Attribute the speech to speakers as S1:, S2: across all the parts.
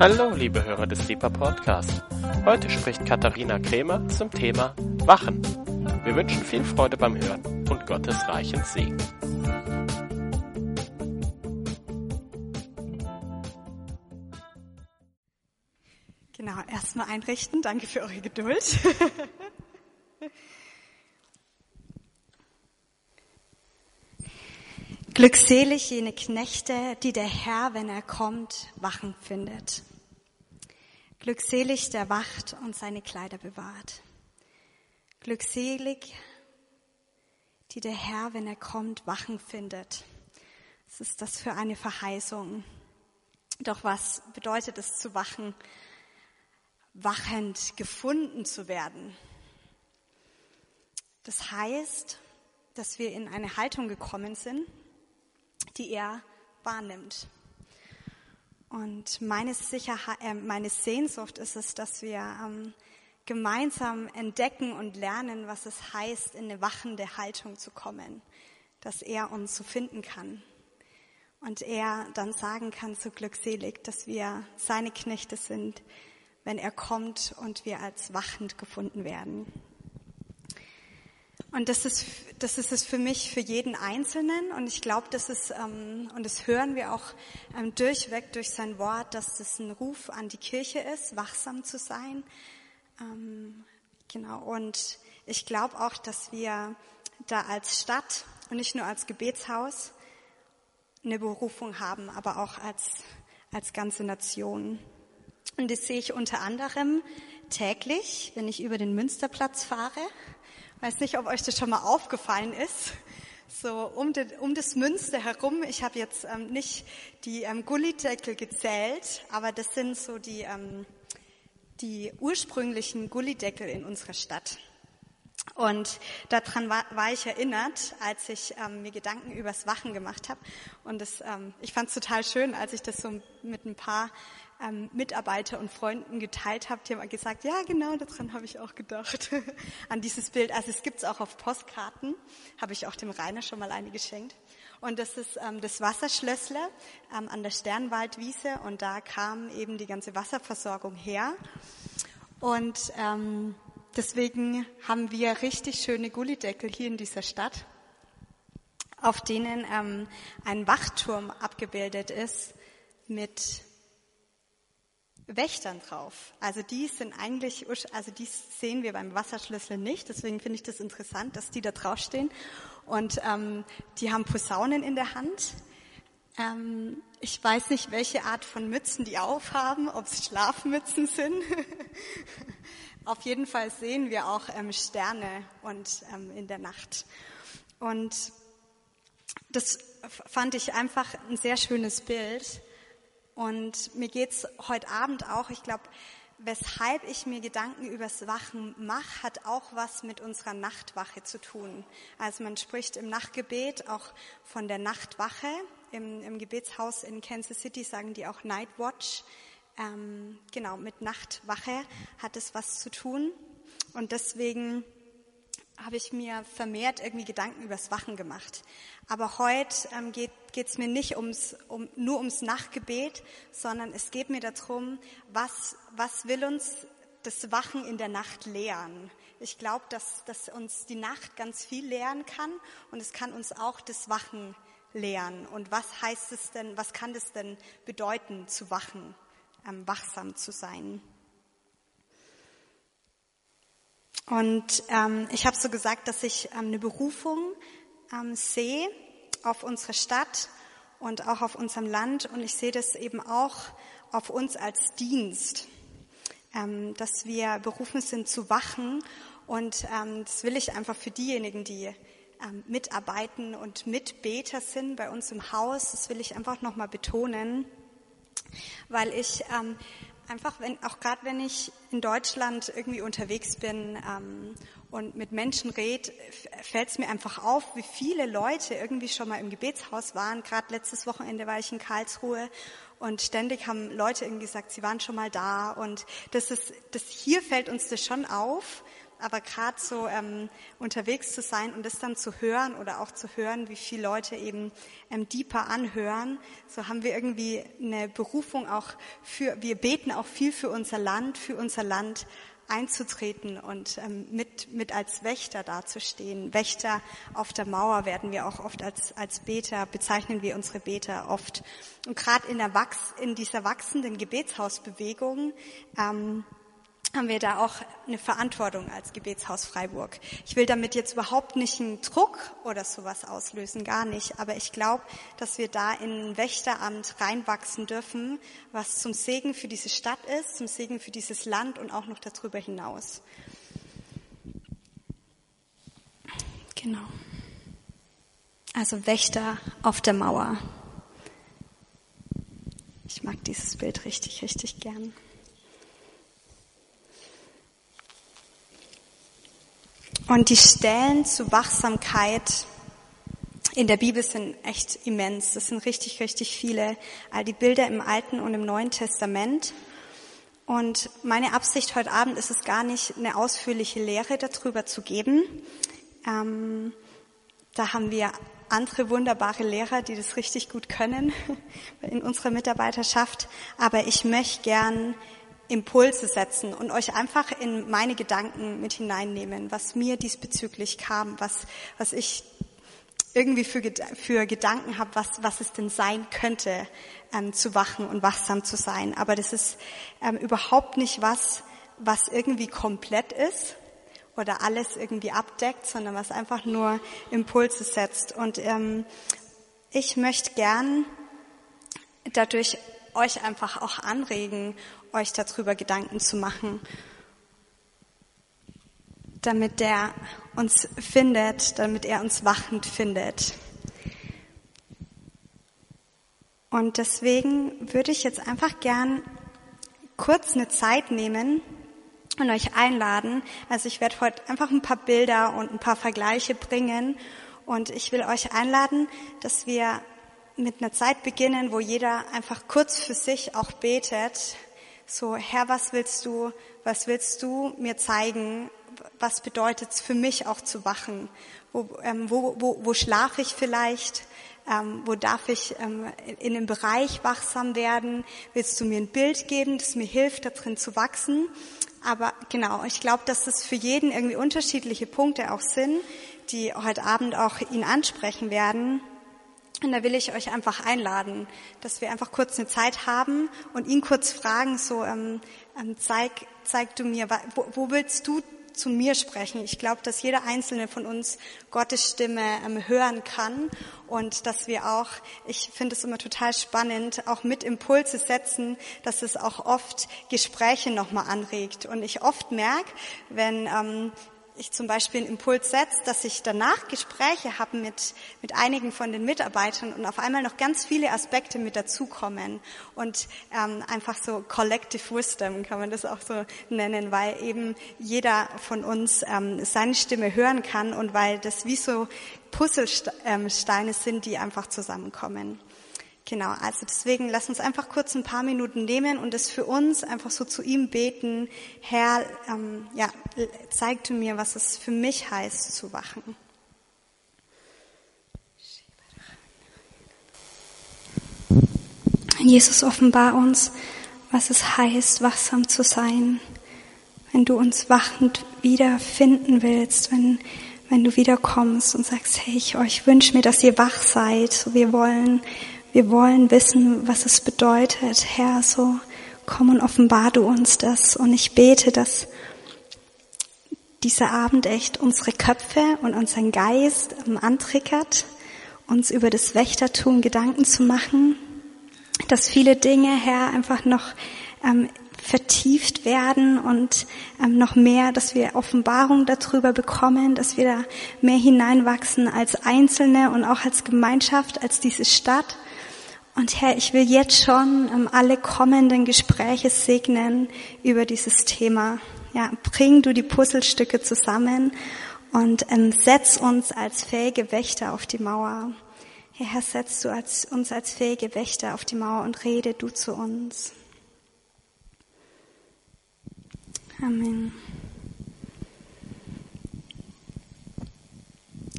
S1: Hallo, liebe Hörer des Deeper Podcast. Heute spricht Katharina Krämer zum Thema Wachen. Wir wünschen viel Freude beim Hören und Gottes reichen Segen.
S2: Genau, erstmal einrichten. Danke für eure Geduld. Glückselig jene Knechte, die der Herr, wenn er kommt, wachen findet. Glückselig der wacht und seine Kleider bewahrt. Glückselig, die der Herr, wenn er kommt, wachen findet. Was ist das für eine Verheißung? Doch was bedeutet es zu wachen? Wachend gefunden zu werden. Das heißt, dass wir in eine Haltung gekommen sind, die er wahrnimmt. Und meine, Sicherheit, äh, meine Sehnsucht ist es, dass wir ähm, gemeinsam entdecken und lernen, was es heißt, in eine wachende Haltung zu kommen, dass er uns so finden kann. Und er dann sagen kann, so glückselig, dass wir seine Knechte sind, wenn er kommt und wir als wachend gefunden werden. Und das ist, das ist es für mich, für jeden Einzelnen. Und ich glaube, das ist, ähm, und das hören wir auch ähm, durchweg durch sein Wort, dass das ein Ruf an die Kirche ist, wachsam zu sein. Ähm, genau. Und ich glaube auch, dass wir da als Stadt und nicht nur als Gebetshaus eine Berufung haben, aber auch als, als ganze Nation. Und das sehe ich unter anderem täglich, wenn ich über den Münsterplatz fahre weiß nicht, ob euch das schon mal aufgefallen ist. So um, den, um das Münster herum, ich habe jetzt ähm, nicht die ähm, Gullideckel gezählt, aber das sind so die, ähm, die ursprünglichen Gullideckel in unserer Stadt. Und daran war, war ich erinnert, als ich ähm, mir Gedanken übers Wachen gemacht habe. Und das, ähm, ich fand es total schön, als ich das so mit ein paar ähm, Mitarbeiter und Freunden geteilt habe, die haben gesagt, ja genau, daran habe ich auch gedacht, an dieses Bild. Also es gibt's auch auf Postkarten, habe ich auch dem Rainer schon mal eine geschenkt. Und das ist ähm, das Wasserschlössle ähm, an der Sternwaldwiese und da kam eben die ganze Wasserversorgung her. Und ähm, deswegen haben wir richtig schöne Gullideckel hier in dieser Stadt, auf denen ähm, ein Wachturm abgebildet ist mit Wächtern drauf. Also die sind eigentlich, also die sehen wir beim Wasserschlüssel nicht. Deswegen finde ich das interessant, dass die da draufstehen. Und ähm, die haben Posaunen in der Hand. Ähm, ich weiß nicht, welche Art von Mützen die aufhaben, ob es Schlafmützen sind. Auf jeden Fall sehen wir auch ähm, Sterne und ähm, in der Nacht. Und das fand ich einfach ein sehr schönes Bild und mir geht's heute Abend auch, ich glaube, weshalb ich mir Gedanken übers Wachen mache, hat auch was mit unserer Nachtwache zu tun. Also man spricht im Nachtgebet auch von der Nachtwache. Im, im Gebetshaus in Kansas City sagen die auch Night Watch. Ähm, genau, mit Nachtwache hat es was zu tun. Und deswegen habe ich mir vermehrt irgendwie Gedanken übers Wachen gemacht. Aber heute ähm, geht es mir nicht ums, um, nur ums Nachtgebet, sondern es geht mir darum, was, was will uns das Wachen in der Nacht lehren. Ich glaube, dass, dass uns die Nacht ganz viel lehren kann und es kann uns auch das Wachen lehren. Und was heißt es denn, was kann es denn bedeuten, zu wachen, ähm, wachsam zu sein? Und ähm, ich habe so gesagt, dass ich ähm, eine Berufung ähm, sehe auf unsere Stadt und auch auf unserem Land. Und ich sehe das eben auch auf uns als Dienst, ähm, dass wir berufen sind zu wachen. Und ähm, das will ich einfach für diejenigen, die ähm, mitarbeiten und Mitbeter sind bei uns im Haus, das will ich einfach nochmal betonen, weil ich ähm, einfach, wenn, auch gerade wenn ich in Deutschland irgendwie unterwegs bin ähm, und mit Menschen rede, fällt es mir einfach auf, wie viele Leute irgendwie schon mal im Gebetshaus waren. Gerade letztes Wochenende war ich in Karlsruhe und ständig haben Leute irgendwie gesagt, sie waren schon mal da. Und das ist, das hier fällt uns das schon auf. Aber gerade so ähm, unterwegs zu sein und das dann zu hören oder auch zu hören, wie viele Leute eben ähm, deeper anhören, so haben wir irgendwie eine Berufung auch für, wir beten auch viel für unser Land, für unser Land einzutreten und ähm, mit, mit als Wächter dazustehen. Wächter auf der Mauer werden wir auch oft als, als Beter, bezeichnen wir unsere Beter oft. Und gerade in, der Wachs, in dieser wachsenden Gebetshausbewegung ähm, haben wir da auch eine Verantwortung als Gebetshaus Freiburg. Ich will damit jetzt überhaupt nicht einen Druck oder sowas auslösen, gar nicht. Aber ich glaube, dass wir da in ein Wächteramt reinwachsen dürfen, was zum Segen für diese Stadt ist, zum Segen für dieses Land und auch noch darüber hinaus. Genau. Also Wächter auf der Mauer. Ich mag dieses Bild richtig, richtig gern. Und die Stellen zu Wachsamkeit in der Bibel sind echt immens. Das sind richtig, richtig viele. All die Bilder im Alten und im Neuen Testament. Und meine Absicht heute Abend ist es gar nicht, eine ausführliche Lehre darüber zu geben. Ähm, da haben wir andere wunderbare Lehrer, die das richtig gut können in unserer Mitarbeiterschaft. Aber ich möchte gern Impulse setzen und euch einfach in meine Gedanken mit hineinnehmen, was mir diesbezüglich kam, was, was ich irgendwie für, für Gedanken habe, was, was es denn sein könnte, ähm, zu wachen und wachsam zu sein. Aber das ist ähm, überhaupt nicht was, was irgendwie komplett ist oder alles irgendwie abdeckt, sondern was einfach nur Impulse setzt. Und ähm, ich möchte gern dadurch euch einfach auch anregen euch darüber Gedanken zu machen, damit er uns findet, damit er uns wachend findet. Und deswegen würde ich jetzt einfach gern kurz eine Zeit nehmen und euch einladen. Also ich werde heute einfach ein paar Bilder und ein paar Vergleiche bringen und ich will euch einladen, dass wir mit einer Zeit beginnen, wo jeder einfach kurz für sich auch betet, so, Herr, was willst du, was willst du mir zeigen? Was bedeutet es für mich auch zu wachen? Wo, ähm, wo, wo, wo schlafe ich vielleicht? Ähm, wo darf ich ähm, in einem Bereich wachsam werden? Willst du mir ein Bild geben, das mir hilft, darin zu wachsen? Aber genau, ich glaube, dass es für jeden irgendwie unterschiedliche Punkte auch sind, die heute Abend auch ihn ansprechen werden. Und da will ich euch einfach einladen, dass wir einfach kurz eine Zeit haben und ihn kurz fragen, so ähm, ähm, zeig, zeig du mir, wo, wo willst du zu mir sprechen. Ich glaube, dass jeder einzelne von uns Gottes Stimme ähm, hören kann und dass wir auch, ich finde es immer total spannend, auch mit Impulse setzen, dass es auch oft Gespräche nochmal anregt. Und ich oft merke, wenn ähm, ich zum Beispiel einen Impuls setze, dass ich danach Gespräche habe mit, mit einigen von den Mitarbeitern und auf einmal noch ganz viele Aspekte mit dazukommen und ähm, einfach so Collective Wisdom kann man das auch so nennen, weil eben jeder von uns ähm, seine Stimme hören kann und weil das wie so Puzzlesteine sind, die einfach zusammenkommen. Genau, also deswegen lass uns einfach kurz ein paar Minuten nehmen und es für uns einfach so zu ihm beten. Herr, ähm, ja, zeig du mir, was es für mich heißt, zu wachen. Jesus, offenbar uns, was es heißt, wachsam zu sein. Wenn du uns wachend wiederfinden willst, wenn, wenn du wiederkommst und sagst, hey, ich, ich wünsche mir, dass ihr wach seid. Wir wollen wir wollen wissen, was es bedeutet. Herr, so komm und offenbar du uns das. Und ich bete, dass dieser Abend echt unsere Köpfe und unseren Geist antriggert, uns über das Wächtertum Gedanken zu machen, dass viele Dinge, Herr, einfach noch ähm, vertieft werden und ähm, noch mehr, dass wir Offenbarung darüber bekommen, dass wir da mehr hineinwachsen als Einzelne und auch als Gemeinschaft, als diese Stadt. Und Herr, ich will jetzt schon ähm, alle kommenden Gespräche segnen über dieses Thema. Ja, bring du die Puzzlestücke zusammen und ähm, setz uns als fähige Wächter auf die Mauer. Herr, setz du als, uns als fähige Wächter auf die Mauer und rede du zu uns. Amen.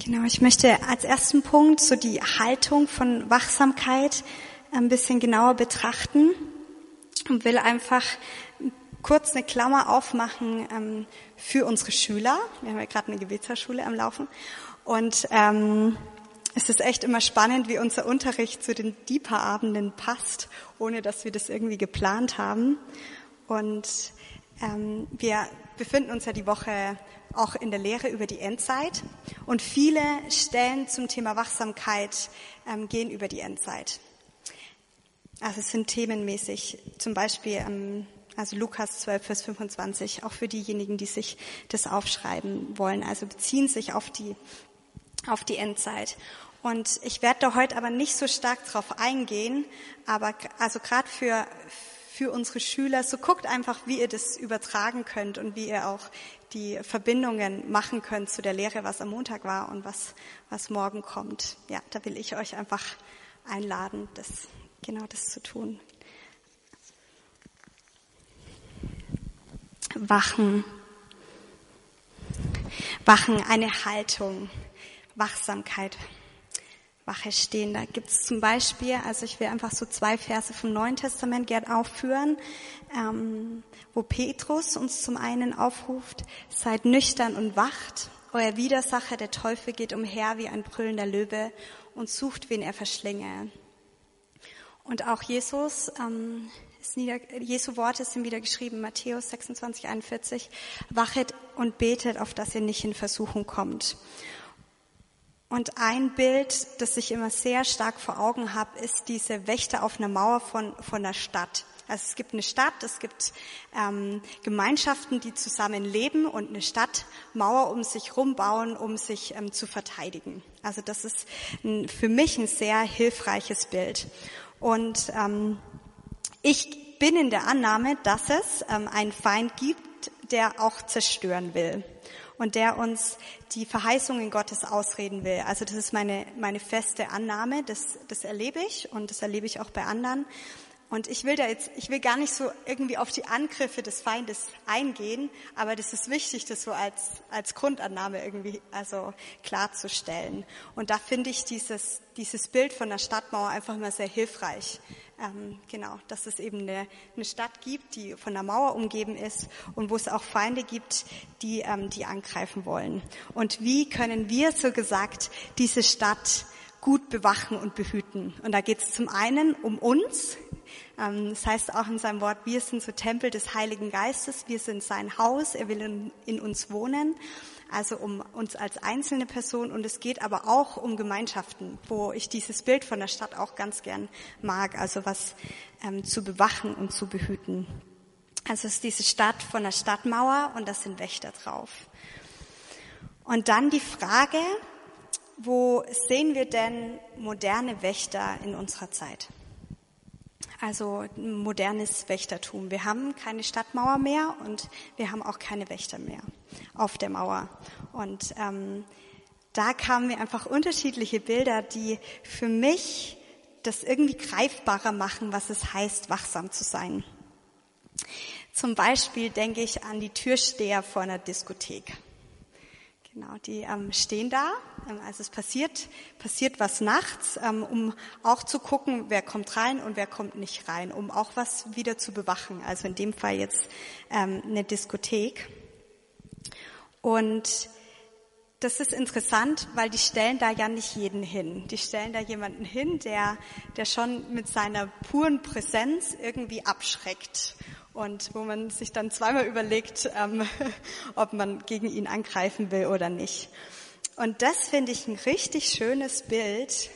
S2: Genau, ich möchte als ersten Punkt so die Haltung von Wachsamkeit ein bisschen genauer betrachten und will einfach kurz eine Klammer aufmachen ähm, für unsere Schüler. Wir haben ja gerade eine Gebetsschule am Laufen und ähm, es ist echt immer spannend, wie unser Unterricht zu den Deeper-Abenden passt, ohne dass wir das irgendwie geplant haben. Und ähm, wir befinden uns ja die Woche auch in der Lehre über die Endzeit. Und viele Stellen zum Thema Wachsamkeit ähm, gehen über die Endzeit. Also es sind themenmäßig, zum Beispiel ähm, also Lukas 12, Vers 25, auch für diejenigen, die sich das aufschreiben wollen. Also beziehen sich auf die, auf die Endzeit. Und ich werde da heute aber nicht so stark drauf eingehen, aber also gerade für, für unsere Schüler, so guckt einfach, wie ihr das übertragen könnt und wie ihr auch die Verbindungen machen könnt zu der Lehre, was am Montag war und was, was morgen kommt. Ja, da will ich euch einfach einladen, das, genau das zu tun. Wachen. Wachen, eine Haltung, Wachsamkeit, Wache stehen. Da gibt es zum Beispiel, also ich will einfach so zwei Verse vom Neuen Testament gern aufführen, ähm, wo Petrus uns zum einen aufruft, seid nüchtern und wacht, euer Widersacher, der Teufel, geht umher wie ein brüllender Löwe und sucht, wen er verschlinge. Und auch Jesus ähm, ist nieder, Jesu Worte sind wieder geschrieben, Matthäus 26, 41. Wachet und betet, auf dass ihr nicht in Versuchung kommt. Und ein Bild, das ich immer sehr stark vor Augen habe, ist diese Wächter auf einer Mauer von, von der Stadt. Also es gibt eine Stadt, es gibt ähm, Gemeinschaften, die zusammen leben und eine Stadtmauer um sich rumbauen, um sich ähm, zu verteidigen. Also das ist ein, für mich ein sehr hilfreiches Bild. Und ähm, ich bin in der Annahme, dass es ähm, einen Feind gibt, der auch zerstören will und der uns die Verheißungen Gottes ausreden will. Also das ist meine, meine feste Annahme, das, das erlebe ich und das erlebe ich auch bei anderen. Und ich will da jetzt, ich will gar nicht so irgendwie auf die Angriffe des Feindes eingehen, aber das ist wichtig, das so als, als Grundannahme irgendwie, also klarzustellen. Und da finde ich dieses, dieses Bild von der Stadtmauer einfach mal sehr hilfreich ähm, genau, dass es eben eine, eine, Stadt gibt, die von der Mauer umgeben ist und wo es auch Feinde gibt, die, ähm, die angreifen wollen. Und wie können wir, so gesagt, diese Stadt gut bewachen und behüten? Und da geht es zum einen um uns. Ähm, das heißt auch in seinem Wort, wir sind so Tempel des Heiligen Geistes, wir sind sein Haus, er will in uns wohnen also um uns als einzelne Person und es geht aber auch um Gemeinschaften, wo ich dieses Bild von der Stadt auch ganz gern mag, also was ähm, zu bewachen und zu behüten. Also es ist diese Stadt von der Stadtmauer und das sind Wächter drauf. Und dann die Frage, wo sehen wir denn moderne Wächter in unserer Zeit? Also modernes Wächtertum. Wir haben keine Stadtmauer mehr und wir haben auch keine Wächter mehr auf der Mauer. Und ähm, da kamen mir einfach unterschiedliche Bilder, die für mich das irgendwie greifbarer machen, was es heißt, wachsam zu sein. Zum Beispiel denke ich an die Türsteher vor einer Diskothek. Genau, die ähm, stehen da. Ähm, also es passiert, passiert was nachts, ähm, um auch zu gucken, wer kommt rein und wer kommt nicht rein, um auch was wieder zu bewachen. Also in dem Fall jetzt ähm, eine Diskothek. Und das ist interessant, weil die stellen da ja nicht jeden hin. Die stellen da jemanden hin, der, der schon mit seiner puren Präsenz irgendwie abschreckt und wo man sich dann zweimal überlegt, ähm, ob man gegen ihn angreifen will oder nicht. Und das finde ich ein richtig schönes Bild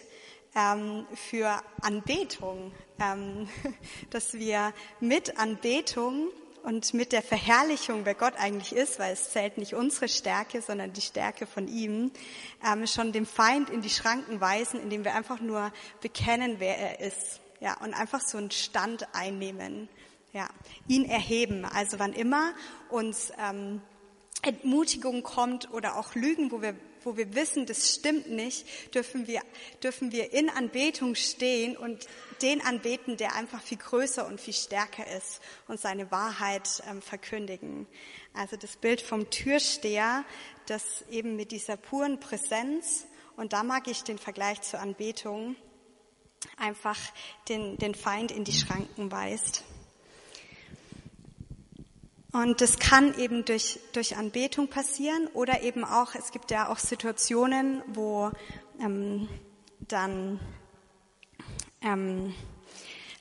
S2: ähm, für Anbetung, ähm, dass wir mit Anbetung und mit der Verherrlichung, wer Gott eigentlich ist, weil es zählt nicht unsere Stärke, sondern die Stärke von ihm, ähm, schon dem Feind in die Schranken weisen, indem wir einfach nur bekennen, wer er ist. Ja, und einfach so einen Stand einnehmen. Ja, ihn erheben. Also wann immer uns ähm, Entmutigung kommt oder auch Lügen, wo wir, wo wir wissen, das stimmt nicht, dürfen wir, dürfen wir in Anbetung stehen und den anbeten, der einfach viel größer und viel stärker ist und seine Wahrheit ähm, verkündigen. Also das Bild vom Türsteher, das eben mit dieser puren Präsenz, und da mag ich den Vergleich zur Anbetung, einfach den, den Feind in die Schranken weist. Und das kann eben durch, durch Anbetung passieren oder eben auch, es gibt ja auch Situationen, wo ähm, dann ähm,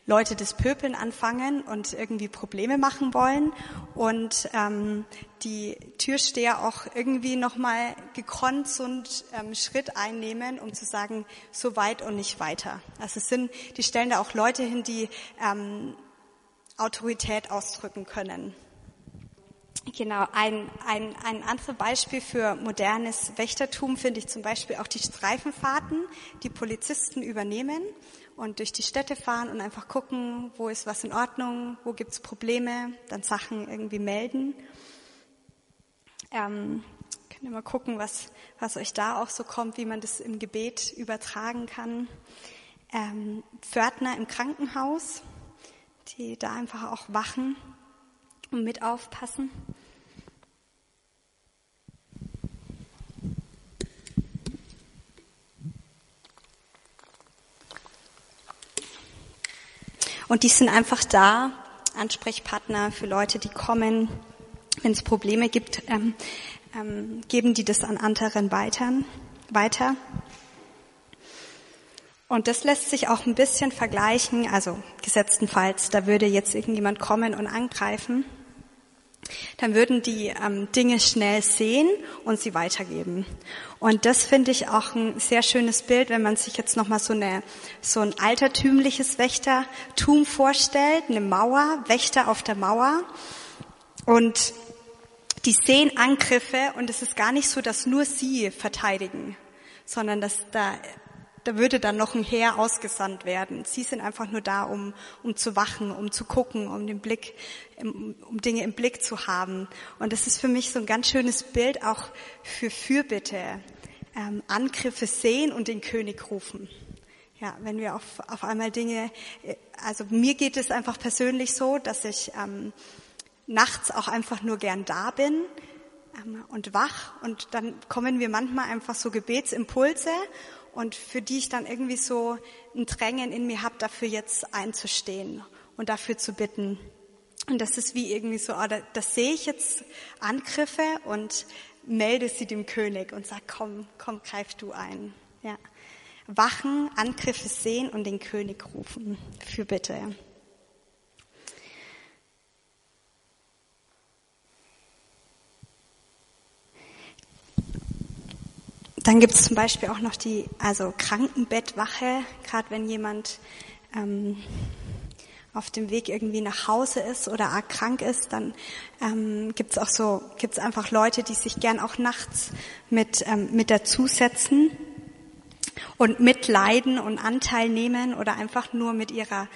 S2: Leute das Pöpeln anfangen und irgendwie Probleme machen wollen und ähm, die Türsteher auch irgendwie nochmal gekonnt so einen ähm, Schritt einnehmen, um zu sagen, so weit und nicht weiter. Also es sind, die stellen da auch Leute hin, die ähm, Autorität ausdrücken können. Genau, ein, ein, ein anderes Beispiel für modernes Wächtertum finde ich zum Beispiel auch die Streifenfahrten, die Polizisten übernehmen und durch die Städte fahren und einfach gucken, wo ist was in Ordnung, wo gibt's Probleme, dann Sachen irgendwie melden. Ähm, könnt ihr mal gucken, was, was euch da auch so kommt, wie man das im Gebet übertragen kann. Ähm, Pförtner im Krankenhaus, die da einfach auch wachen und mit aufpassen. Und die sind einfach da, Ansprechpartner für Leute, die kommen. Wenn es Probleme gibt, ähm, ähm, geben die das an anderen weiter. weiter. Und das lässt sich auch ein bisschen vergleichen, also gesetztenfalls, da würde jetzt irgendjemand kommen und angreifen dann würden die ähm, Dinge schnell sehen und sie weitergeben. Und das finde ich auch ein sehr schönes Bild, wenn man sich jetzt nochmal so, eine, so ein altertümliches Wächtertum vorstellt, eine Mauer, Wächter auf der Mauer. Und die sehen Angriffe und es ist gar nicht so, dass nur sie verteidigen, sondern dass da da würde dann noch ein Heer ausgesandt werden. Sie sind einfach nur da, um, um zu wachen, um zu gucken, um den Blick, um Dinge im Blick zu haben. Und das ist für mich so ein ganz schönes Bild auch für Fürbitte. Ähm, Angriffe sehen und den König rufen. Ja, wenn wir auf, auf einmal Dinge, äh, also mir geht es einfach persönlich so, dass ich ähm, nachts auch einfach nur gern da bin ähm, und wach und dann kommen wir manchmal einfach so Gebetsimpulse und für die ich dann irgendwie so ein Drängen in mir habe, dafür jetzt einzustehen und dafür zu bitten. Und das ist wie irgendwie so, ah, da, das sehe ich jetzt Angriffe und melde sie dem König und sag, komm, komm, greif du ein. Ja. Wachen, Angriffe sehen und den König rufen. Für bitte. Dann gibt es zum Beispiel auch noch die also Krankenbettwache, gerade wenn jemand ähm, auf dem Weg irgendwie nach Hause ist oder arg krank ist, dann ähm, gibt es auch so, gibt es einfach Leute, die sich gern auch nachts mit, ähm, mit dazusetzen und mitleiden und Anteil nehmen oder einfach nur mit ihrer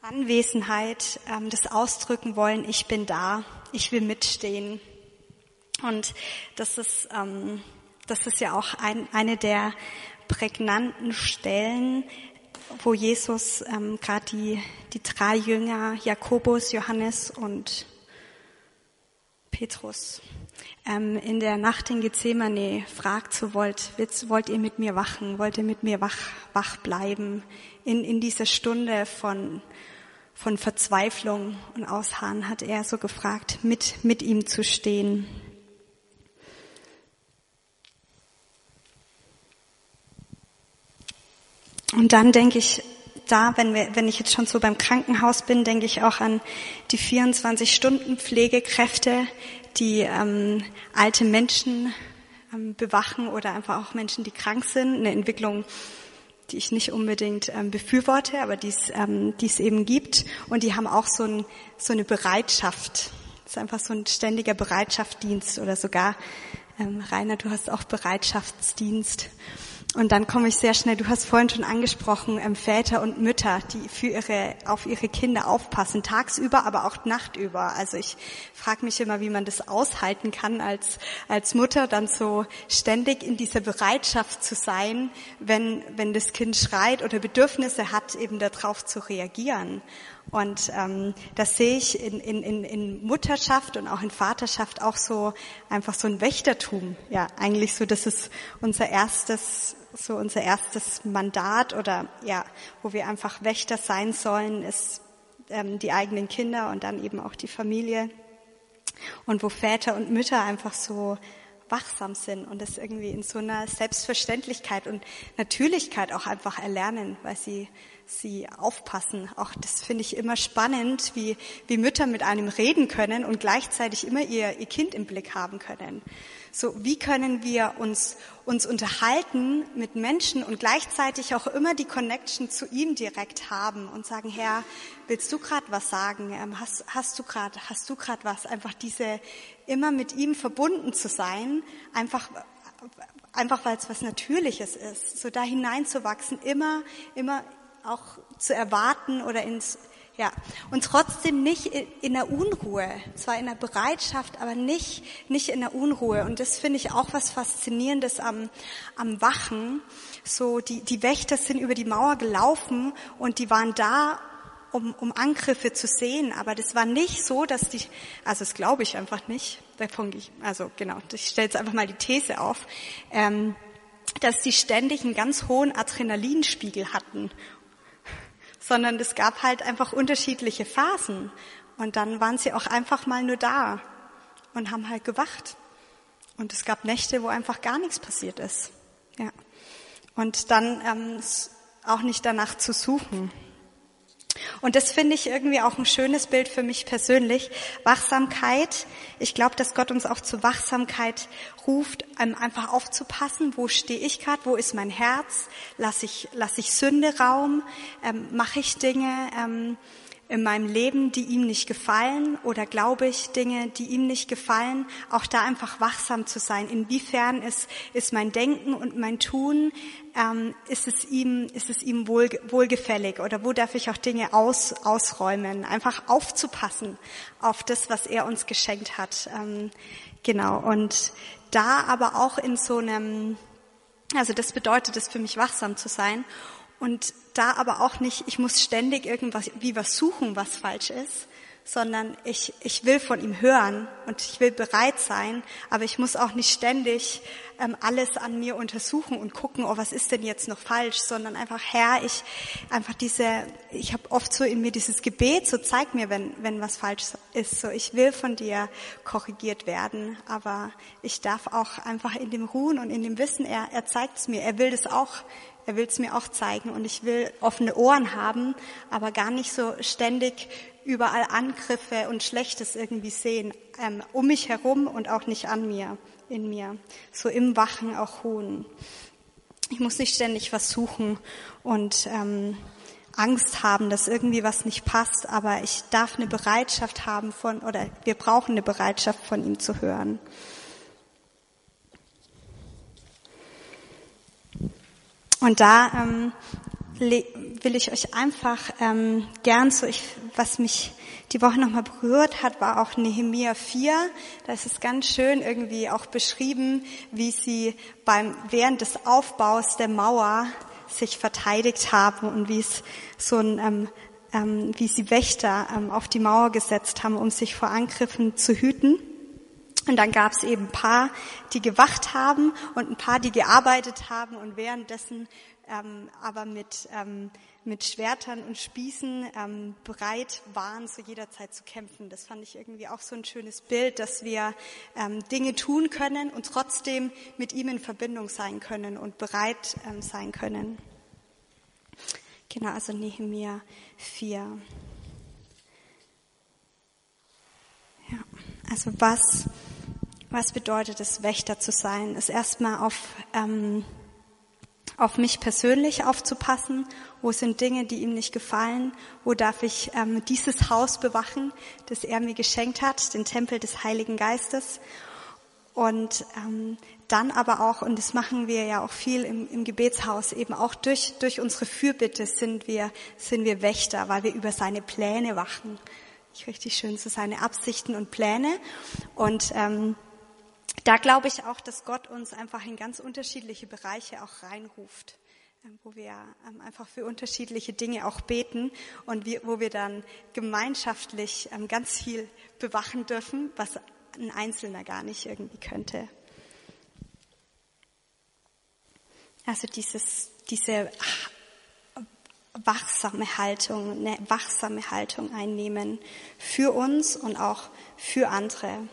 S2: Anwesenheit ähm, das ausdrücken wollen, ich bin da, ich will mitstehen. Und das ist ähm, das ist ja auch ein, eine der prägnanten Stellen, wo Jesus ähm, gerade die, die drei Jünger, Jakobus, Johannes und Petrus, ähm, in der Nacht in Gethsemane fragt, so wollt, wollt ihr mit mir wachen, wollt ihr mit mir wach, wach bleiben in, in dieser Stunde von, von Verzweiflung und Ausharren hat er so gefragt, mit, mit ihm zu stehen. Und dann denke ich, da, wenn, wir, wenn ich jetzt schon so beim Krankenhaus bin, denke ich auch an die 24-Stunden-Pflegekräfte, die ähm, alte Menschen ähm, bewachen oder einfach auch Menschen, die krank sind. Eine Entwicklung, die ich nicht unbedingt ähm, befürworte, aber die ähm, es eben gibt. Und die haben auch so, ein, so eine Bereitschaft. Das ist einfach so ein ständiger Bereitschaftsdienst oder sogar, ähm, Rainer, du hast auch Bereitschaftsdienst. Und dann komme ich sehr schnell, du hast vorhin schon angesprochen, ähm, Väter und Mütter, die für ihre, auf ihre Kinder aufpassen, tagsüber, aber auch nachtüber. Also ich frage mich immer, wie man das aushalten kann, als, als Mutter dann so ständig in dieser Bereitschaft zu sein, wenn, wenn das Kind schreit oder Bedürfnisse hat, eben darauf zu reagieren. Und ähm, das sehe ich in, in, in, Mutterschaft und auch in Vaterschaft auch so einfach so ein Wächtertum. Ja, eigentlich so, das ist unser erstes, so unser erstes Mandat oder ja, wo wir einfach Wächter sein sollen, ist ähm, die eigenen Kinder und dann eben auch die Familie. Und wo Väter und Mütter einfach so wachsam sind und das irgendwie in so einer Selbstverständlichkeit und Natürlichkeit auch einfach erlernen, weil sie sie aufpassen. Auch das finde ich immer spannend, wie, wie Mütter mit einem reden können und gleichzeitig immer ihr, ihr Kind im Blick haben können. So, wie können wir uns, uns unterhalten mit Menschen und gleichzeitig auch immer die Connection zu ihm direkt haben und sagen, Herr, willst du gerade was sagen? Ähm, hast, hast du gerade, hast du gerade was? Einfach diese, immer mit ihm verbunden zu sein, einfach, einfach weil es was Natürliches ist, so da hineinzuwachsen, immer, immer auch zu erwarten oder ins, ja, und trotzdem nicht in der Unruhe, zwar in der Bereitschaft, aber nicht, nicht in der Unruhe. Und das finde ich auch was Faszinierendes am, am Wachen. So, die, die Wächter sind über die Mauer gelaufen und die waren da, um, um Angriffe zu sehen. Aber das war nicht so, dass die, also das glaube ich einfach nicht. Davon ich, also genau, ich stelle jetzt einfach mal die These auf, ähm, dass die ständig einen ganz hohen Adrenalinspiegel hatten sondern es gab halt einfach unterschiedliche Phasen. Und dann waren sie auch einfach mal nur da und haben halt gewacht. Und es gab Nächte, wo einfach gar nichts passiert ist. Ja. Und dann ähm, auch nicht danach zu suchen. Und das finde ich irgendwie auch ein schönes Bild für mich persönlich. Wachsamkeit. Ich glaube, dass Gott uns auch zur Wachsamkeit ruft, einfach aufzupassen, wo stehe ich gerade, wo ist mein Herz, lasse ich, lass ich Sünde Raum, ähm, mache ich Dinge, ähm, in meinem Leben, die ihm nicht gefallen oder glaube ich Dinge, die ihm nicht gefallen, auch da einfach wachsam zu sein. Inwiefern ist, ist mein Denken und mein Tun, ähm, ist es ihm, ist es ihm wohl, wohlgefällig oder wo darf ich auch Dinge aus, ausräumen? Einfach aufzupassen auf das, was er uns geschenkt hat. Ähm, genau. Und da aber auch in so einem, also das bedeutet es für mich wachsam zu sein und da aber auch nicht, ich muss ständig irgendwas, wie was suchen, was falsch ist, sondern ich, ich will von ihm hören und ich will bereit sein, aber ich muss auch nicht ständig ähm, alles an mir untersuchen und gucken, oh, was ist denn jetzt noch falsch, sondern einfach, Herr, ich einfach diese, ich habe oft so in mir dieses Gebet, so zeig mir, wenn, wenn was falsch ist, so ich will von dir korrigiert werden, aber ich darf auch einfach in dem Ruhen und in dem Wissen, er, er zeigt es mir, er will das auch er will es mir auch zeigen und ich will offene Ohren haben, aber gar nicht so ständig überall Angriffe und Schlechtes irgendwie sehen, ähm, um mich herum und auch nicht an mir, in mir. So im Wachen auch ruhen. Ich muss nicht ständig was suchen und ähm, Angst haben, dass irgendwie was nicht passt, aber ich darf eine Bereitschaft haben von, oder wir brauchen eine Bereitschaft von ihm zu hören. Und da ähm, will ich euch einfach ähm, gern so, ich, was mich die Woche nochmal berührt hat, war auch Nehemia 4. Da ist es ganz schön irgendwie auch beschrieben, wie sie beim, während des Aufbaus der Mauer sich verteidigt haben und wie es so ein, ähm, ähm, wie sie Wächter ähm, auf die Mauer gesetzt haben, um sich vor Angriffen zu hüten. Und dann gab es eben ein paar, die gewacht haben und ein paar, die gearbeitet haben und währenddessen ähm, aber mit, ähm, mit Schwertern und Spießen ähm, bereit waren, zu jeder Zeit zu kämpfen. Das fand ich irgendwie auch so ein schönes Bild, dass wir ähm, Dinge tun können und trotzdem mit ihm in Verbindung sein können und bereit ähm, sein können. Genau, also Nehemiah 4. Ja, also was was bedeutet es, Wächter zu sein? Ist erstmal auf, ähm, auf mich persönlich aufzupassen. Wo sind Dinge, die ihm nicht gefallen? Wo darf ich ähm, dieses Haus bewachen, das er mir geschenkt hat, den Tempel des Heiligen Geistes? Und ähm, dann aber auch, und das machen wir ja auch viel im, im Gebetshaus, eben auch durch, durch unsere Fürbitte sind wir, sind wir Wächter, weil wir über seine Pläne wachen. Richtig schön, so seine Absichten und Pläne. Und ähm, da glaube ich auch, dass Gott uns einfach in ganz unterschiedliche Bereiche auch reinruft. ähm, wo wir ähm, einfach für unterschiedliche Dinge auch beten und wo wir dann gemeinschaftlich ähm, ganz viel bewachen dürfen, was ein Einzelner gar nicht irgendwie könnte. Also dieses, diese wachsame Haltung, eine wachsame Haltung einnehmen für uns und auch für andere.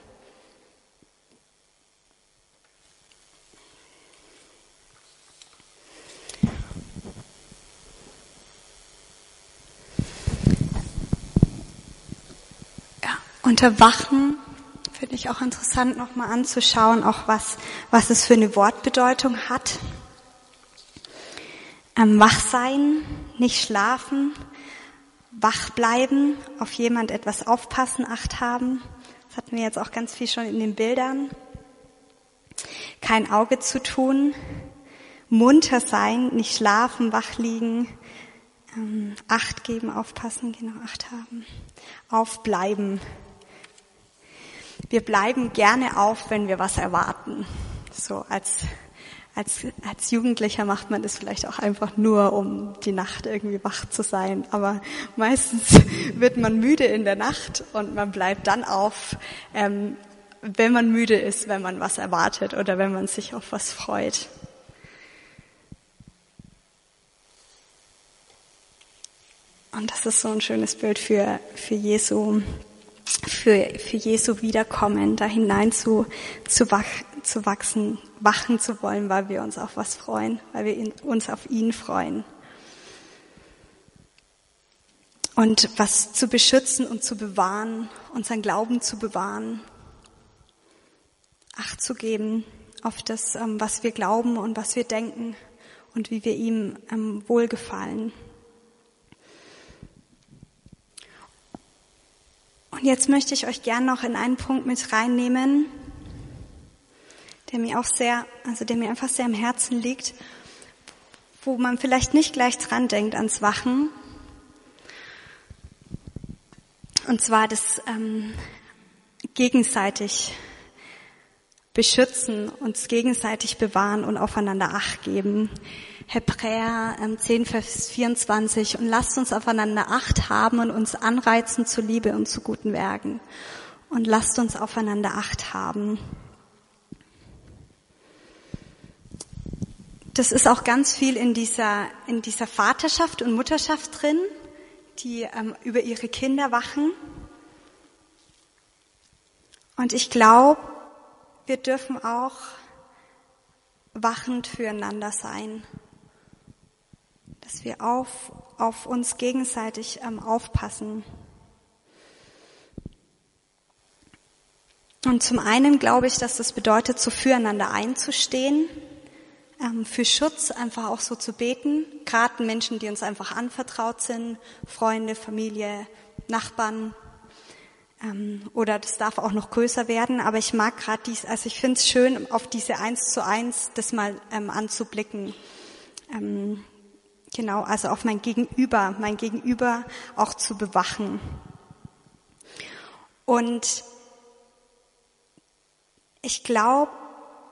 S2: Ja, unter finde ich auch interessant nochmal anzuschauen, auch was, was es für eine Wortbedeutung hat. Ähm, wach sein, nicht schlafen, wach bleiben, auf jemand etwas aufpassen, Acht haben. Das hatten wir jetzt auch ganz viel schon in den Bildern. Kein Auge zu tun, munter sein, nicht schlafen, wach liegen, ähm, Acht geben, aufpassen, genau, Acht haben, aufbleiben. Wir bleiben gerne auf, wenn wir was erwarten. So als als, als Jugendlicher macht man das vielleicht auch einfach nur, um die Nacht irgendwie wach zu sein. Aber meistens wird man müde in der Nacht und man bleibt dann auf, ähm, wenn man müde ist, wenn man was erwartet oder wenn man sich auf was freut. Und das ist so ein schönes Bild für, für Jesu, für, für Jesu Wiederkommen, da hinein zu, zu, wach, zu wachsen, wachen zu wollen, weil wir uns auf was freuen, weil wir uns auf ihn freuen. Und was zu beschützen und zu bewahren, unseren Glauben zu bewahren, Acht zu geben auf das, ähm, was wir glauben und was wir denken und wie wir ihm ähm, wohlgefallen. Und jetzt möchte ich euch gern noch in einen Punkt mit reinnehmen, der mir auch sehr, also der mir einfach sehr am Herzen liegt, wo man vielleicht nicht gleich dran denkt ans Wachen. Und zwar das ähm, gegenseitig beschützen, uns gegenseitig bewahren und aufeinander Acht geben. Hebräer 10, ähm, Vers 24. Und lasst uns aufeinander Acht haben und uns anreizen zur Liebe und zu guten Werken. Und lasst uns aufeinander Acht haben. Das ist auch ganz viel in dieser, in dieser Vaterschaft und Mutterschaft drin, die ähm, über ihre Kinder wachen. Und ich glaube, wir dürfen auch wachend füreinander sein. Dass wir auf, auf uns gegenseitig ähm, aufpassen. Und zum einen glaube ich, dass das bedeutet, so füreinander einzustehen, für Schutz einfach auch so zu beten, gerade Menschen, die uns einfach anvertraut sind, Freunde, Familie, Nachbarn. Ähm, oder das darf auch noch größer werden, aber ich mag gerade dies, also ich finde es schön, auf diese Eins zu eins das mal ähm, anzublicken. Ähm, genau, also auf mein Gegenüber, mein Gegenüber auch zu bewachen. Und ich glaube,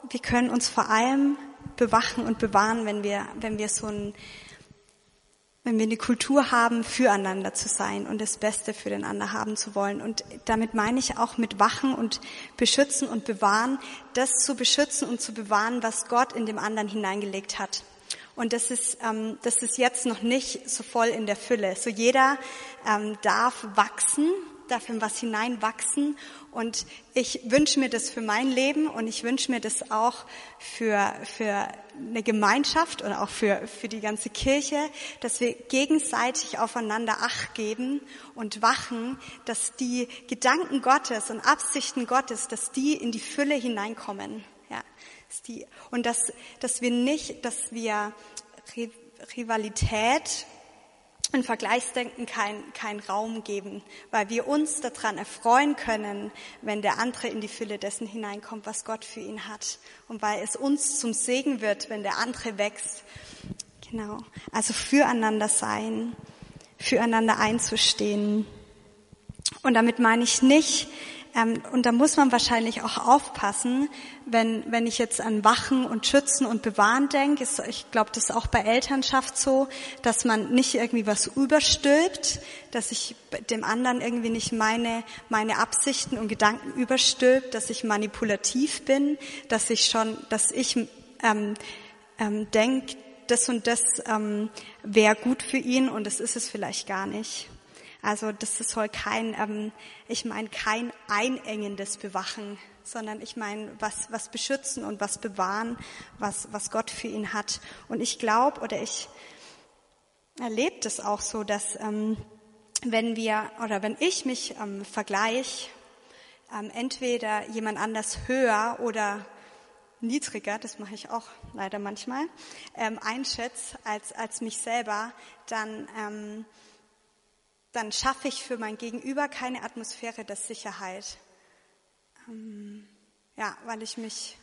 S2: wir können uns vor allem bewachen und bewahren, wenn wir, wenn wir so ein, wenn wir eine Kultur haben, füreinander zu sein und das Beste für den anderen haben zu wollen. Und damit meine ich auch mit Wachen und Beschützen und Bewahren, das zu beschützen und zu bewahren, was Gott in dem anderen hineingelegt hat. Und das ist, ähm, das ist jetzt noch nicht so voll in der Fülle. So jeder ähm, darf wachsen darf in was hineinwachsen. Und ich wünsche mir das für mein Leben und ich wünsche mir das auch für, für eine Gemeinschaft und auch für, für die ganze Kirche, dass wir gegenseitig aufeinander Acht geben und wachen, dass die Gedanken Gottes und Absichten Gottes, dass die in die Fülle hineinkommen. Ja, dass die, und dass, dass wir nicht, dass wir Rivalität und Vergleichsdenken keinen kein Raum geben, weil wir uns daran erfreuen können, wenn der andere in die Fülle dessen hineinkommt, was Gott für ihn hat. Und weil es uns zum Segen wird, wenn der andere wächst. Genau. Also füreinander sein, füreinander einzustehen. Und damit meine ich nicht, ähm, und da muss man wahrscheinlich auch aufpassen, wenn, wenn ich jetzt an Wachen und Schützen und Bewahren denke. Ich glaube, das ist auch bei Elternschaft so, dass man nicht irgendwie was überstülpt, dass ich dem anderen irgendwie nicht meine, meine Absichten und Gedanken überstülpt, dass ich manipulativ bin, dass ich schon, dass ich ähm, ähm, denke, das und das ähm, wäre gut für ihn und das ist es vielleicht gar nicht. Also das soll kein, ähm, ich meine kein einengendes Bewachen, sondern ich meine was, was beschützen und was bewahren, was, was Gott für ihn hat. Und ich glaube oder ich erlebe das auch so, dass ähm, wenn wir oder wenn ich mich ähm, vergleiche, ähm, entweder jemand anders höher oder niedriger, das mache ich auch leider manchmal, ähm, einschätze als, als mich selber, dann, ähm, dann schaffe ich für mein Gegenüber keine Atmosphäre der Sicherheit. Ähm, ja, weil ich mich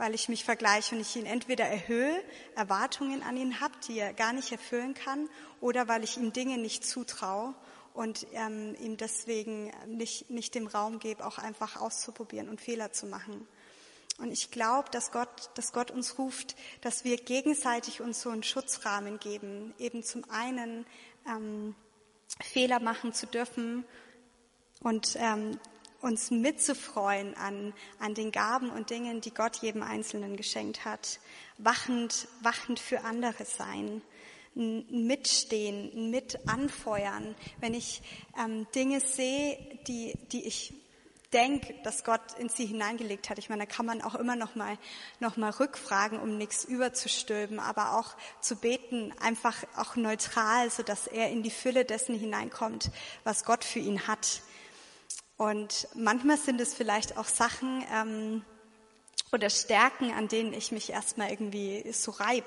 S2: weil ich mich vergleiche und ich ihn entweder erhöhe, Erwartungen an ihn habe, die er gar nicht erfüllen kann, oder weil ich ihm Dinge nicht zutraue und ähm, ihm deswegen nicht, nicht dem Raum gebe, auch einfach auszuprobieren und Fehler zu machen. Und ich glaube, dass Gott, dass Gott uns ruft, dass wir gegenseitig uns so einen Schutzrahmen geben, eben zum einen ähm, Fehler machen zu dürfen und ähm, uns mitzufreuen an, an den Gaben und Dingen, die Gott jedem Einzelnen geschenkt hat. Wachend, wachend für andere sein. Mitstehen, mit anfeuern. Wenn ich ähm, Dinge sehe, die, die ich denke, dass Gott in sie hineingelegt hat. Ich meine, da kann man auch immer noch mal, noch mal rückfragen, um nichts überzustülpen, aber auch zu beten, einfach auch neutral, so dass er in die Fülle dessen hineinkommt, was Gott für ihn hat. Und manchmal sind es vielleicht auch Sachen ähm, oder Stärken, an denen ich mich erstmal irgendwie so reib,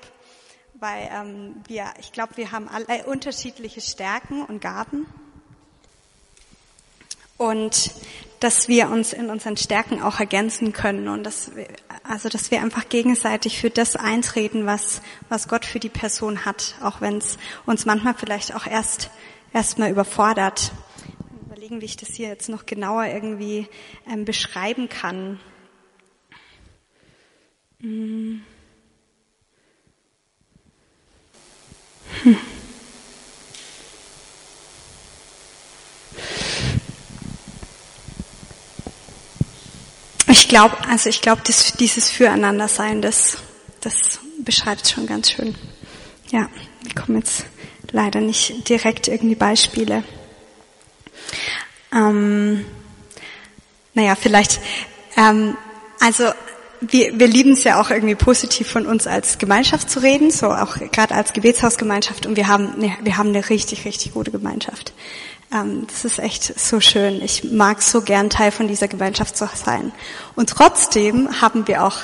S2: weil ähm, wir, ich glaube, wir haben alle unterschiedliche Stärken und Gaben und dass wir uns in unseren Stärken auch ergänzen können und dass wir, also dass wir einfach gegenseitig für das eintreten, was was Gott für die Person hat, auch wenn es uns manchmal vielleicht auch erst erstmal überfordert. Überlegen, wie ich das hier jetzt noch genauer irgendwie ähm, beschreiben kann. Hm. Glaube, also ich glaube, dieses Füreinandersein, das, das beschreibt schon ganz schön. Ja, wir kommen jetzt leider nicht direkt irgendwie Beispiele. Ähm, naja, vielleicht, ähm, also wir, wir lieben es ja auch irgendwie positiv von uns als Gemeinschaft zu reden, so auch gerade als Gebetshausgemeinschaft und wir haben, ne, wir haben eine richtig, richtig gute Gemeinschaft. Ähm, das ist echt so schön. Ich mag so gern Teil von dieser Gemeinschaft zu sein. Und trotzdem haben wir auch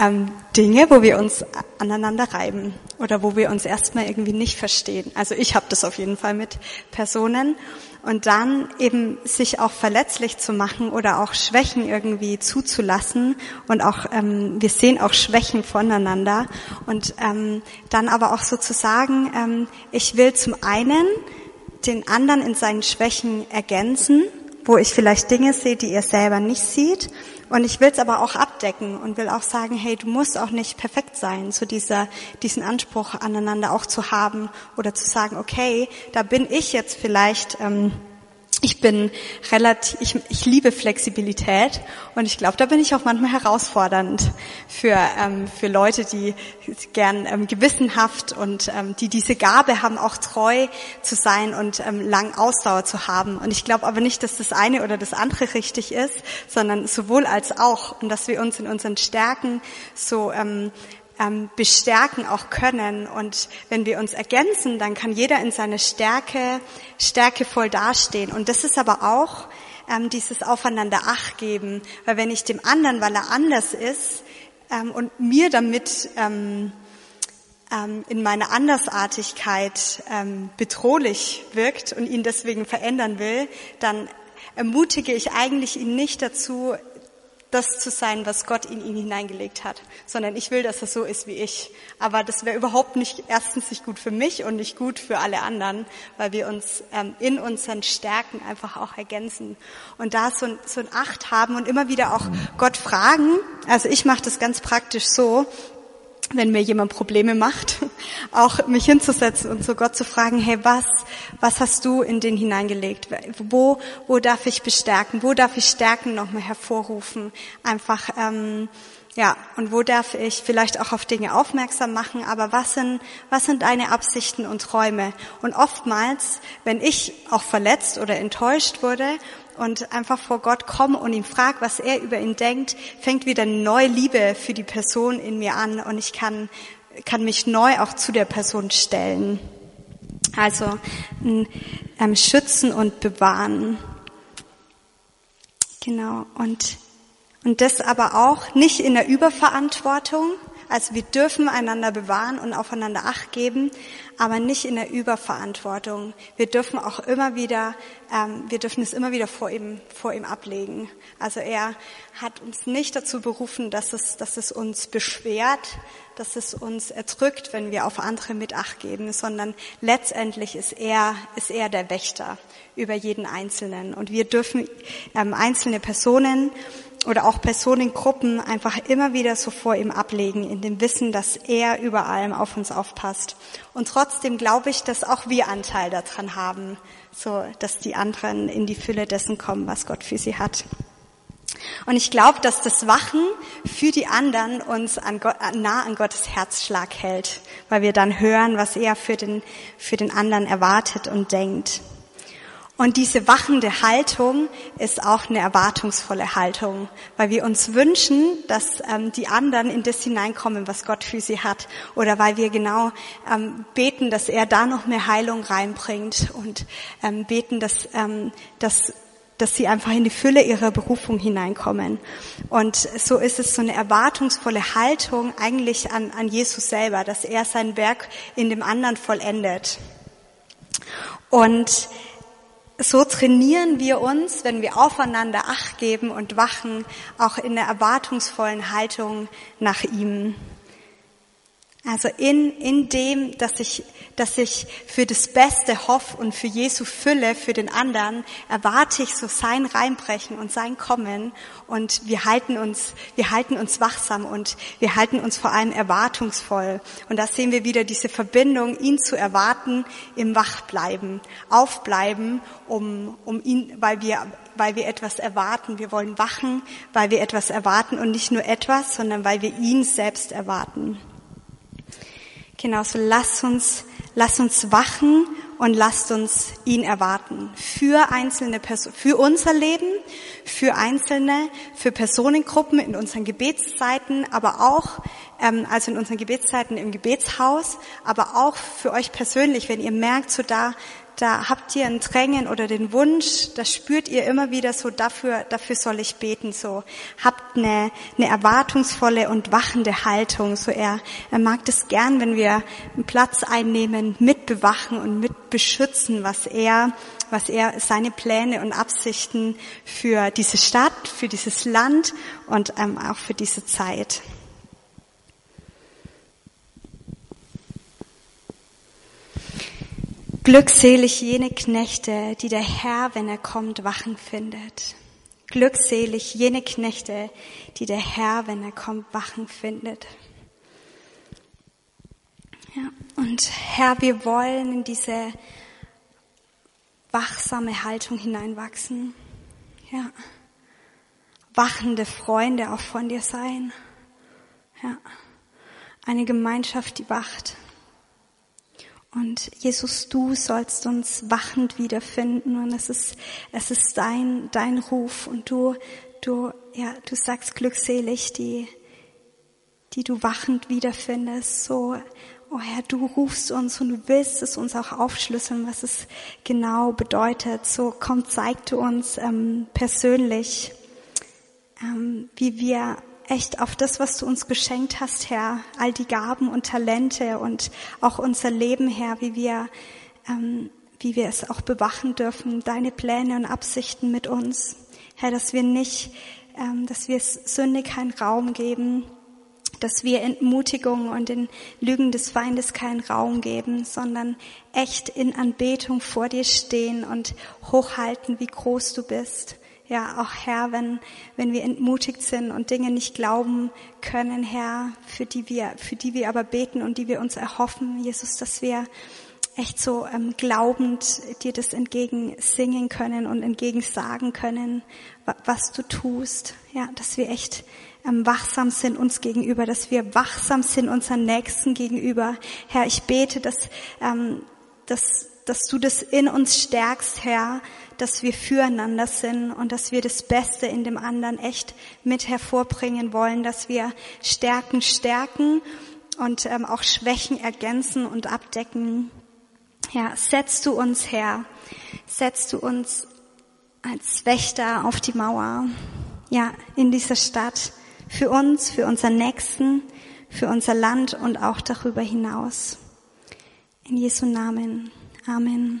S2: ähm, Dinge, wo wir uns aneinander reiben oder wo wir uns erstmal irgendwie nicht verstehen. Also ich habe das auf jeden Fall mit Personen. Und dann eben sich auch verletzlich zu machen oder auch Schwächen irgendwie zuzulassen und auch ähm, wir sehen auch Schwächen voneinander und ähm, dann aber auch so zu sagen, ähm, ich will zum einen den anderen in seinen Schwächen ergänzen, wo ich vielleicht Dinge sehe, die er selber nicht sieht. Und ich will es aber auch abdecken und will auch sagen, hey, du musst auch nicht perfekt sein, so dieser, diesen Anspruch aneinander auch zu haben oder zu sagen, okay, da bin ich jetzt vielleicht ähm, ich bin relativ, ich, ich liebe Flexibilität und ich glaube, da bin ich auch manchmal herausfordernd für, ähm, für Leute, die gern ähm, gewissenhaft und ähm, die diese Gabe haben, auch treu zu sein und ähm, lang Ausdauer zu haben. Und ich glaube aber nicht, dass das eine oder das andere richtig ist, sondern sowohl als auch und dass wir uns in unseren Stärken so ähm, ähm, bestärken auch können. Und wenn wir uns ergänzen, dann kann jeder in seiner Stärke stärkevoll dastehen. Und das ist aber auch ähm, dieses Aufeinander Acht geben, weil wenn ich dem anderen, weil er anders ist ähm, und mir damit ähm, ähm, in meiner Andersartigkeit ähm, bedrohlich wirkt und ihn deswegen verändern will, dann ermutige ich eigentlich ihn nicht dazu, das zu sein, was Gott in ihn hineingelegt hat, sondern ich will, dass er so ist wie ich. Aber das wäre überhaupt nicht, erstens nicht gut für mich und nicht gut für alle anderen, weil wir uns ähm, in unseren Stärken einfach auch ergänzen. Und da so ein, so ein Acht haben und immer wieder auch Gott fragen. Also ich mache das ganz praktisch so, wenn mir jemand Probleme macht, auch mich hinzusetzen und zu Gott zu fragen, hey, was, was hast du in den hineingelegt? Wo, wo darf ich bestärken? Wo darf ich Stärken nochmal hervorrufen? Einfach, ähm, ja, und wo darf ich vielleicht auch auf Dinge aufmerksam machen? Aber was sind, was sind deine Absichten und Träume? Und oftmals, wenn ich auch verletzt oder enttäuscht wurde und einfach vor Gott komme und ihn frage, was er über ihn denkt, fängt wieder eine neue Liebe für die Person in mir an und ich kann, kann mich neu auch zu der Person stellen. Also ähm, schützen und bewahren. Genau. Und, und das aber auch nicht in der Überverantwortung, also wir dürfen einander bewahren und aufeinander Acht geben, aber nicht in der Überverantwortung. Wir dürfen auch immer wieder, ähm, wir dürfen es immer wieder vor ihm, vor ihm ablegen. Also er hat uns nicht dazu berufen, dass es, dass es uns beschwert, dass es uns erdrückt, wenn wir auf andere mit Acht geben, sondern letztendlich ist er, ist er der Wächter über jeden Einzelnen. Und wir dürfen ähm, einzelne Personen oder auch Personengruppen einfach immer wieder so vor ihm ablegen, in dem Wissen, dass er über allem auf uns aufpasst. Und trotzdem glaube ich, dass auch wir Anteil daran haben, so dass die anderen in die Fülle dessen kommen, was Gott für sie hat. Und ich glaube, dass das Wachen für die anderen uns an Gott, nah an Gottes Herzschlag hält, weil wir dann hören, was er für den, für den anderen erwartet und denkt. Und diese wachende Haltung ist auch eine erwartungsvolle Haltung, weil wir uns wünschen, dass ähm, die anderen in das hineinkommen, was Gott für sie hat, oder weil wir genau ähm, beten, dass er da noch mehr Heilung reinbringt und ähm, beten, dass, ähm, dass dass sie einfach in die Fülle ihrer Berufung hineinkommen. Und so ist es so eine erwartungsvolle Haltung eigentlich an, an Jesus selber, dass er sein Werk in dem anderen vollendet. Und so trainieren wir uns, wenn wir aufeinander Acht geben und wachen, auch in der erwartungsvollen Haltung nach ihm. Also in, in dem, dass ich, dass ich für das Beste hoffe und für Jesu Fülle für den anderen, erwarte ich so sein Reinbrechen und sein Kommen und wir halten uns, wir halten uns wachsam und wir halten uns vor allem erwartungsvoll. Und da sehen wir wieder diese Verbindung, ihn zu erwarten, im Wachbleiben, aufbleiben, um, um ihn, weil wir, weil wir etwas erwarten. Wir wollen wachen, weil wir etwas erwarten und nicht nur etwas, sondern weil wir ihn selbst erwarten. Genau, so lass uns, lass uns wachen und lasst uns ihn erwarten. Für einzelne Personen, für unser Leben, für einzelne, für Personengruppen in unseren Gebetszeiten, aber auch, ähm, also in unseren Gebetszeiten im Gebetshaus, aber auch für euch persönlich, wenn ihr merkt, so da, da habt ihr ein Drängen oder den Wunsch, das spürt ihr immer wieder so, dafür, dafür soll ich beten, so. Habt eine, eine erwartungsvolle und wachende Haltung, so er, er mag das gern, wenn wir einen Platz einnehmen, mitbewachen und mitbeschützen, was er, was er, seine Pläne und Absichten für diese Stadt, für dieses Land und ähm, auch für diese Zeit. Glückselig jene Knechte, die der Herr, wenn er kommt, wachen findet. Glückselig jene Knechte, die der Herr, wenn er kommt, wachen findet. Ja, und Herr, wir wollen in diese wachsame Haltung hineinwachsen. Ja. Wachende Freunde auch von dir sein. Ja. Eine Gemeinschaft, die wacht. Und Jesus, du sollst uns wachend wiederfinden und es ist, es ist dein, dein Ruf und du, du, ja, du sagst glückselig, die, die du wachend wiederfindest, so, oh Herr, du rufst uns und du willst es uns auch aufschlüsseln, was es genau bedeutet. So, komm, zeig du uns ähm, persönlich, ähm, wie wir echt auf das, was du uns geschenkt hast, Herr, all die Gaben und Talente und auch unser Leben, Herr, wie wir, ähm, wie wir es auch bewachen dürfen, deine Pläne und Absichten mit uns. Herr, dass wir nicht ähm, dass wir Sünde keinen Raum geben, dass wir Entmutigung und den Lügen des Feindes keinen Raum geben, sondern echt in Anbetung vor dir stehen und hochhalten, wie groß du bist. Ja, auch Herr, wenn, wenn wir entmutigt sind und Dinge nicht glauben können, Herr, für die wir, für die wir aber beten und die wir uns erhoffen, Jesus, dass wir echt so ähm, glaubend dir das entgegen singen können und entgegen sagen können, was du tust. Ja, dass wir echt ähm, wachsam sind uns gegenüber, dass wir wachsam sind unseren Nächsten gegenüber. Herr, ich bete, dass, ähm, dass, dass du das in uns stärkst, Herr, dass wir füreinander sind und dass wir das Beste in dem anderen echt mit hervorbringen wollen, dass wir Stärken stärken und ähm, auch Schwächen ergänzen und abdecken. Ja, setzt du uns, Herr, setzt du uns als Wächter auf die Mauer, ja, in dieser Stadt, für uns, für unseren Nächsten, für unser Land und auch darüber hinaus. In Jesu Namen. Amen.